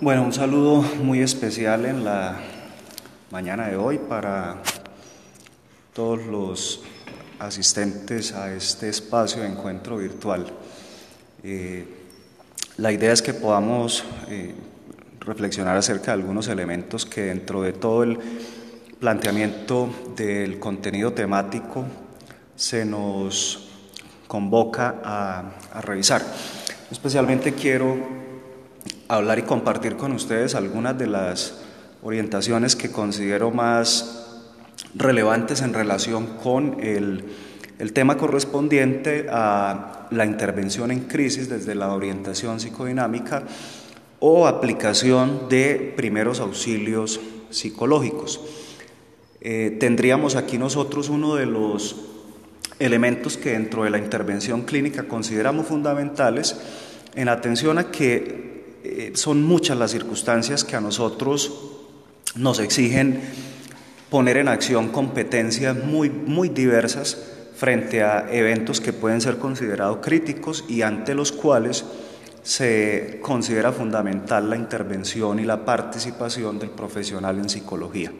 Bueno, un saludo muy especial en la mañana de hoy para todos los asistentes a este espacio de encuentro virtual. Eh, la idea es que podamos eh, reflexionar acerca de algunos elementos que dentro de todo el planteamiento del contenido temático se nos convoca a, a revisar. Especialmente quiero hablar y compartir con ustedes algunas de las orientaciones que considero más relevantes en relación con el, el tema correspondiente a la intervención en crisis desde la orientación psicodinámica o aplicación de primeros auxilios psicológicos. Eh, tendríamos aquí nosotros uno de los elementos que dentro de la intervención clínica consideramos fundamentales en atención a que eh, son muchas las circunstancias que a nosotros nos exigen poner en acción competencias muy, muy diversas frente a eventos que pueden ser considerados críticos y ante los cuales se considera fundamental la intervención y la participación del profesional en psicología.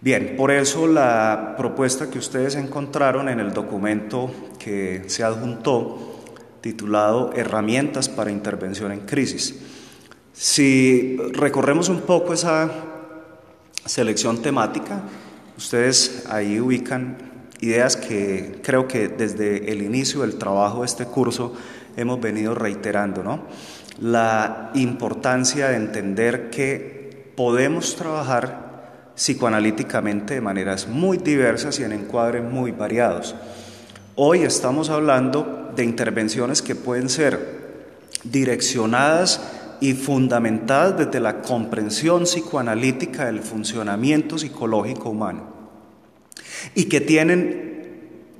Bien, por eso la propuesta que ustedes encontraron en el documento que se adjuntó, titulado Herramientas para Intervención en Crisis. Si recorremos un poco esa selección temática. Ustedes ahí ubican ideas que creo que desde el inicio del trabajo de este curso hemos venido reiterando, ¿no? La importancia de entender que podemos trabajar psicoanalíticamente de maneras muy diversas y en encuadres muy variados. Hoy estamos hablando de intervenciones que pueden ser direccionadas y fundamentadas desde la comprensión psicoanalítica del funcionamiento psicológico humano y que tienen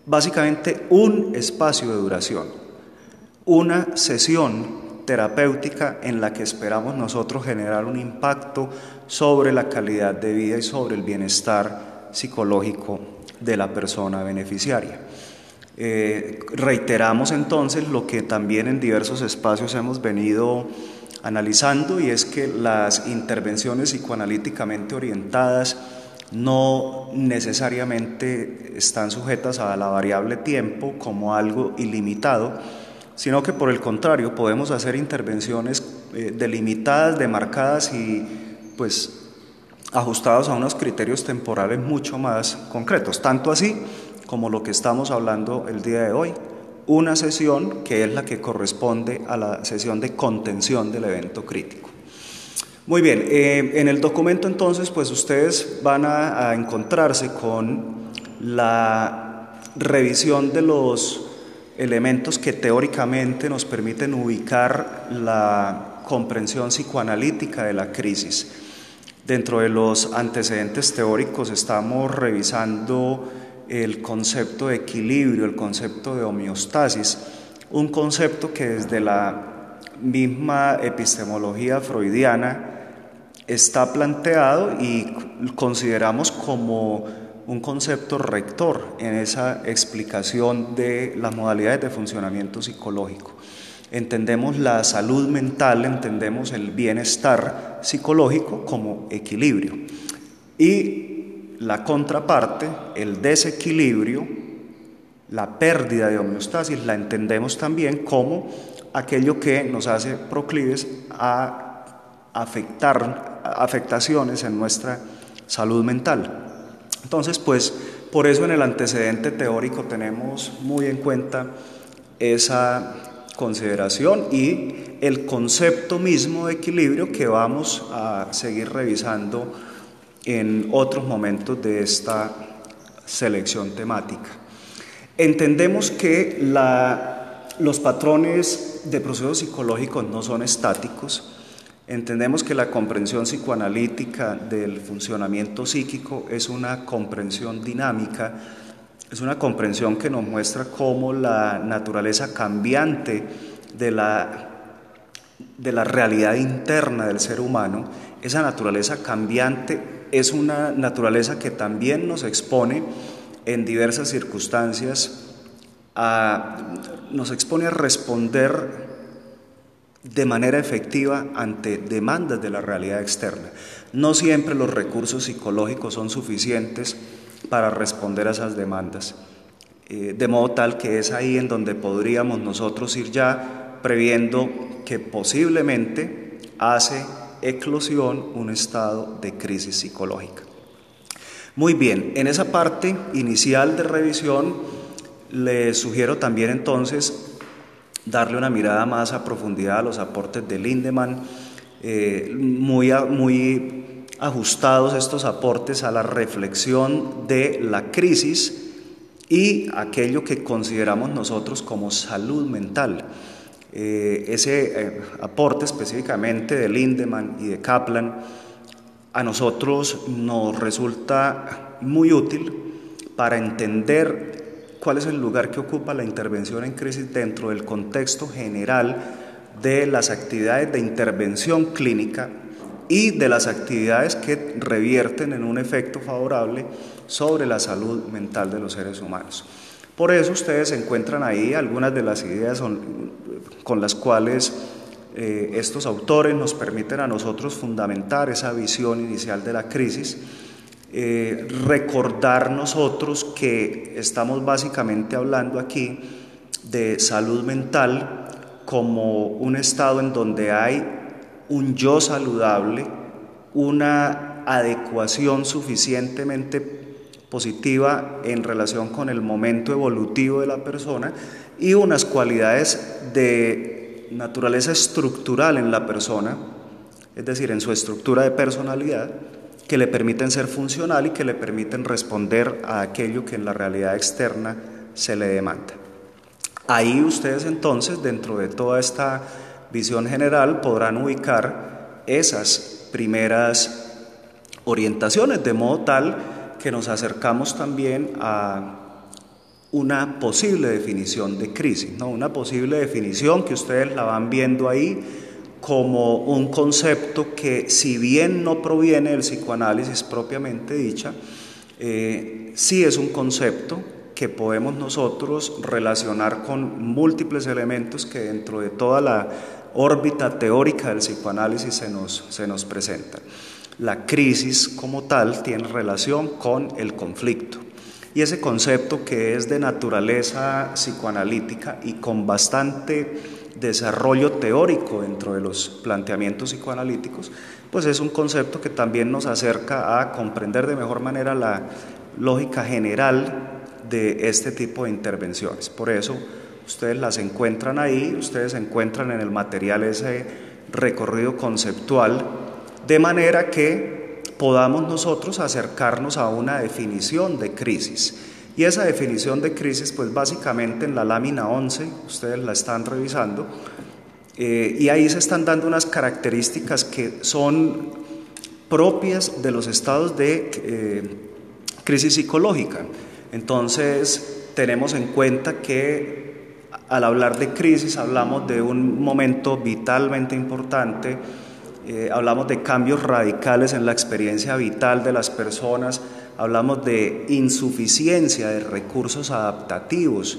básicamente un espacio de duración, una sesión terapéutica en la que esperamos nosotros generar un impacto sobre la calidad de vida y sobre el bienestar psicológico de la persona beneficiaria. Eh, reiteramos entonces lo que también en diversos espacios hemos venido analizando y es que las intervenciones psicoanalíticamente orientadas no necesariamente están sujetas a la variable tiempo como algo ilimitado, sino que por el contrario podemos hacer intervenciones eh, delimitadas, demarcadas y pues ajustados a unos criterios temporales mucho más concretos, tanto así como lo que estamos hablando el día de hoy, una sesión que es la que corresponde a la sesión de contención del evento crítico. Muy bien, eh, en el documento entonces pues ustedes van a, a encontrarse con la revisión de los elementos que teóricamente nos permiten ubicar la comprensión psicoanalítica de la crisis. Dentro de los antecedentes teóricos estamos revisando el concepto de equilibrio, el concepto de homeostasis, un concepto que desde la misma epistemología freudiana está planteado y consideramos como un concepto rector en esa explicación de las modalidades de funcionamiento psicológico. Entendemos la salud mental, entendemos el bienestar psicológico como equilibrio. Y la contraparte, el desequilibrio, la pérdida de homeostasis, la entendemos también como aquello que nos hace proclives a afectar afectaciones en nuestra salud mental. Entonces, pues por eso en el antecedente teórico tenemos muy en cuenta esa consideración y el concepto mismo de equilibrio que vamos a seguir revisando en otros momentos de esta selección temática. Entendemos que los patrones de procesos psicológicos no son estáticos, entendemos que la comprensión psicoanalítica del funcionamiento psíquico es una comprensión dinámica, es una comprensión que nos muestra cómo la naturaleza cambiante de la, de la realidad interna del ser humano, esa naturaleza cambiante es una naturaleza que también nos expone en diversas circunstancias, a, nos expone a responder de manera efectiva ante demandas de la realidad externa. No siempre los recursos psicológicos son suficientes para responder a esas demandas, eh, de modo tal que es ahí en donde podríamos nosotros ir ya previendo que posiblemente hace eclosión un estado de crisis psicológica. Muy bien, en esa parte inicial de revisión le sugiero también entonces darle una mirada más a profundidad a los aportes de Lindemann, eh, muy, muy ajustados estos aportes a la reflexión de la crisis y aquello que consideramos nosotros como salud mental. Eh, ese eh, aporte específicamente de Lindemann y de Kaplan a nosotros nos resulta muy útil para entender cuál es el lugar que ocupa la intervención en crisis dentro del contexto general de las actividades de intervención clínica y de las actividades que revierten en un efecto favorable sobre la salud mental de los seres humanos. Por eso ustedes encuentran ahí algunas de las ideas con las cuales eh, estos autores nos permiten a nosotros fundamentar esa visión inicial de la crisis, eh, recordar nosotros que estamos básicamente hablando aquí de salud mental como un estado en donde hay un yo saludable, una adecuación suficientemente positiva en relación con el momento evolutivo de la persona y unas cualidades de naturaleza estructural en la persona, es decir, en su estructura de personalidad, que le permiten ser funcional y que le permiten responder a aquello que en la realidad externa se le demanda. Ahí ustedes entonces, dentro de toda esta visión general podrán ubicar esas primeras orientaciones, de modo tal que nos acercamos también a una posible definición de crisis, ¿no? una posible definición que ustedes la van viendo ahí como un concepto que si bien no proviene del psicoanálisis propiamente dicha, eh, sí es un concepto que podemos nosotros relacionar con múltiples elementos que dentro de toda la órbita teórica del psicoanálisis se nos, se nos presenta. La crisis como tal tiene relación con el conflicto. Y ese concepto que es de naturaleza psicoanalítica y con bastante desarrollo teórico dentro de los planteamientos psicoanalíticos, pues es un concepto que también nos acerca a comprender de mejor manera la lógica general de este tipo de intervenciones. Por eso ustedes las encuentran ahí, ustedes encuentran en el material ese recorrido conceptual, de manera que podamos nosotros acercarnos a una definición de crisis. Y esa definición de crisis, pues básicamente en la lámina 11, ustedes la están revisando, eh, y ahí se están dando unas características que son propias de los estados de eh, crisis psicológica. Entonces, tenemos en cuenta que al hablar de crisis hablamos de un momento vitalmente importante, eh, hablamos de cambios radicales en la experiencia vital de las personas, hablamos de insuficiencia de recursos adaptativos,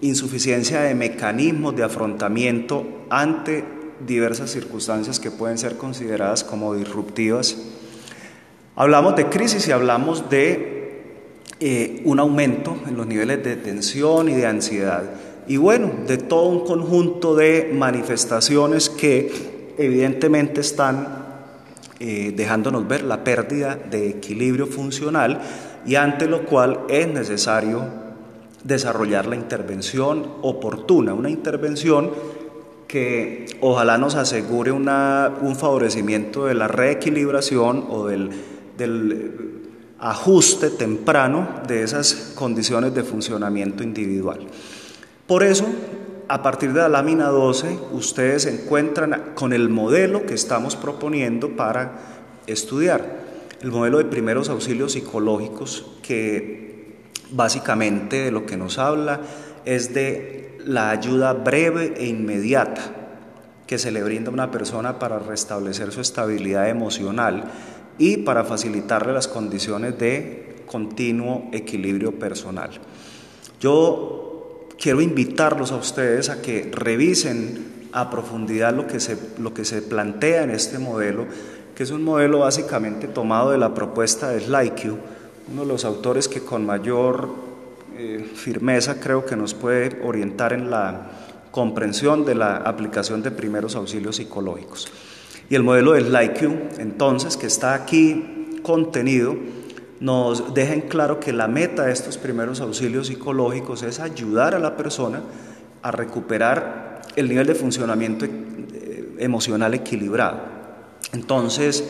insuficiencia de mecanismos de afrontamiento ante diversas circunstancias que pueden ser consideradas como disruptivas. Hablamos de crisis y hablamos de eh, un aumento en los niveles de tensión y de ansiedad. Y bueno, de todo un conjunto de manifestaciones que evidentemente están eh, dejándonos ver la pérdida de equilibrio funcional y ante lo cual es necesario desarrollar la intervención oportuna, una intervención que ojalá nos asegure un favorecimiento de la reequilibración o del ajuste temprano de esas condiciones de funcionamiento individual. Por eso, a partir de la lámina 12, ustedes se encuentran con el modelo que estamos proponiendo para estudiar, el modelo de primeros auxilios psicológicos que básicamente de lo que nos habla es de la ayuda breve e inmediata que se le brinda a una persona para restablecer su estabilidad emocional y para facilitarle las condiciones de continuo equilibrio personal. Yo quiero invitarlos a ustedes a que revisen a profundidad lo que se, lo que se plantea en este modelo, que es un modelo básicamente tomado de la propuesta de SlyQ, uno de los autores que con mayor eh, firmeza creo que nos puede orientar en la comprensión de la aplicación de primeros auxilios psicológicos. Y el modelo del LIQ, entonces, que está aquí contenido, nos deja en claro que la meta de estos primeros auxilios psicológicos es ayudar a la persona a recuperar el nivel de funcionamiento eh, emocional equilibrado. Entonces,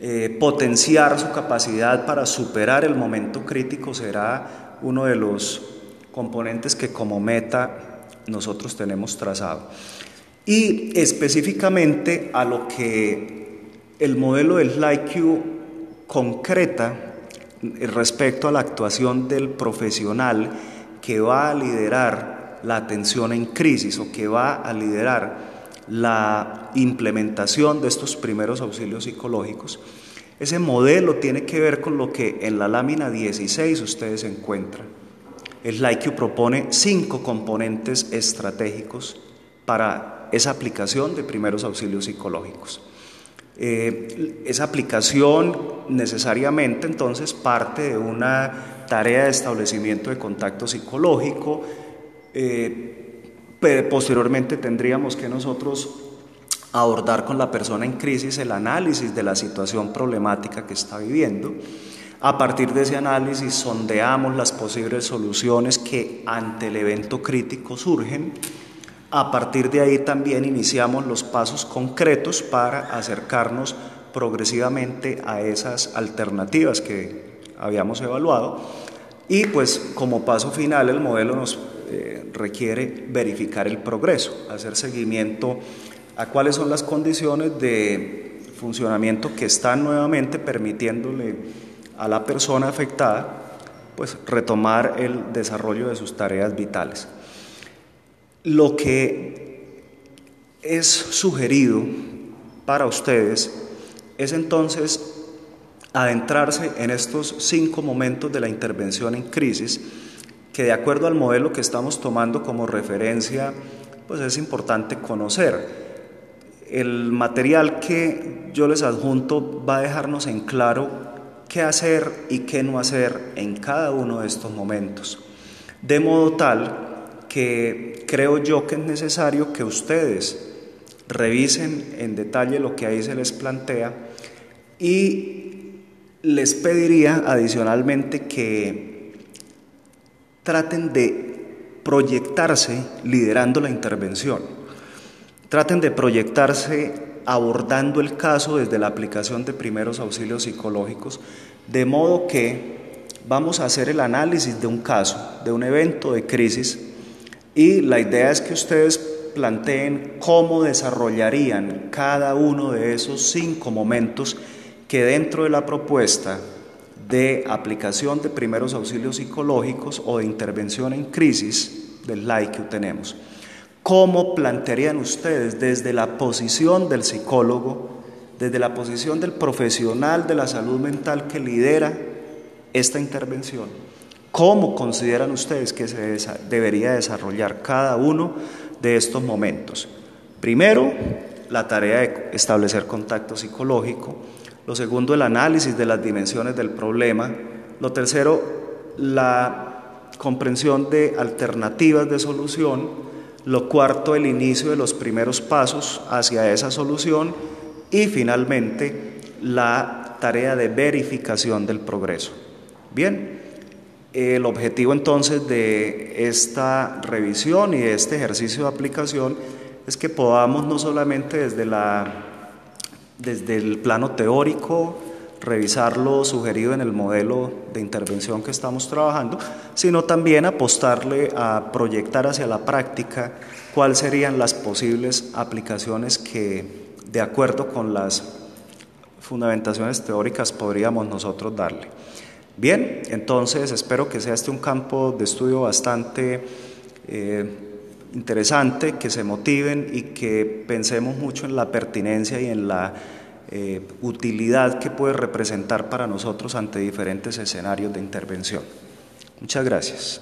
eh, potenciar su capacidad para superar el momento crítico será uno de los componentes que como meta nosotros tenemos trazado y específicamente a lo que el modelo del SlyQ concreta respecto a la actuación del profesional que va a liderar la atención en crisis o que va a liderar la implementación de estos primeros auxilios psicológicos. Ese modelo tiene que ver con lo que en la lámina 16 ustedes encuentran. El SlyQ propone cinco componentes estratégicos para esa aplicación de primeros auxilios psicológicos. Eh, esa aplicación necesariamente entonces parte de una tarea de establecimiento de contacto psicológico. Eh, posteriormente tendríamos que nosotros abordar con la persona en crisis el análisis de la situación problemática que está viviendo. A partir de ese análisis sondeamos las posibles soluciones que ante el evento crítico surgen a partir de ahí también iniciamos los pasos concretos para acercarnos progresivamente a esas alternativas que habíamos evaluado y pues como paso final el modelo nos eh, requiere verificar el progreso, hacer seguimiento a cuáles son las condiciones de funcionamiento que están nuevamente permitiéndole a la persona afectada pues retomar el desarrollo de sus tareas vitales. Lo que es sugerido para ustedes es entonces adentrarse en estos cinco momentos de la intervención en crisis, que de acuerdo al modelo que estamos tomando como referencia, pues es importante conocer. El material que yo les adjunto va a dejarnos en claro qué hacer y qué no hacer en cada uno de estos momentos, de modo tal que creo yo que es necesario que ustedes revisen en detalle lo que ahí se les plantea y les pediría adicionalmente que traten de proyectarse liderando la intervención, traten de proyectarse abordando el caso desde la aplicación de primeros auxilios psicológicos, de modo que vamos a hacer el análisis de un caso, de un evento de crisis, y la idea es que ustedes planteen cómo desarrollarían cada uno de esos cinco momentos que dentro de la propuesta de aplicación de primeros auxilios psicológicos o de intervención en crisis del LAI que tenemos. ¿Cómo plantearían ustedes desde la posición del psicólogo, desde la posición del profesional de la salud mental que lidera esta intervención? ¿Cómo consideran ustedes que se debería desarrollar cada uno de estos momentos? Primero, la tarea de establecer contacto psicológico. Lo segundo, el análisis de las dimensiones del problema. Lo tercero, la comprensión de alternativas de solución. Lo cuarto, el inicio de los primeros pasos hacia esa solución. Y finalmente, la tarea de verificación del progreso. Bien, el objetivo entonces de esta revisión y de este ejercicio de aplicación es que podamos no solamente desde, la, desde el plano teórico revisar lo sugerido en el modelo de intervención que estamos trabajando, sino también apostarle a proyectar hacia la práctica cuáles serían las posibles aplicaciones que, de acuerdo con las fundamentaciones teóricas, podríamos nosotros darle. Bien, entonces espero que sea este un campo de estudio bastante eh, interesante, que se motiven y que pensemos mucho en la pertinencia y en la eh, utilidad que puede representar para nosotros ante diferentes escenarios de intervención. Muchas gracias.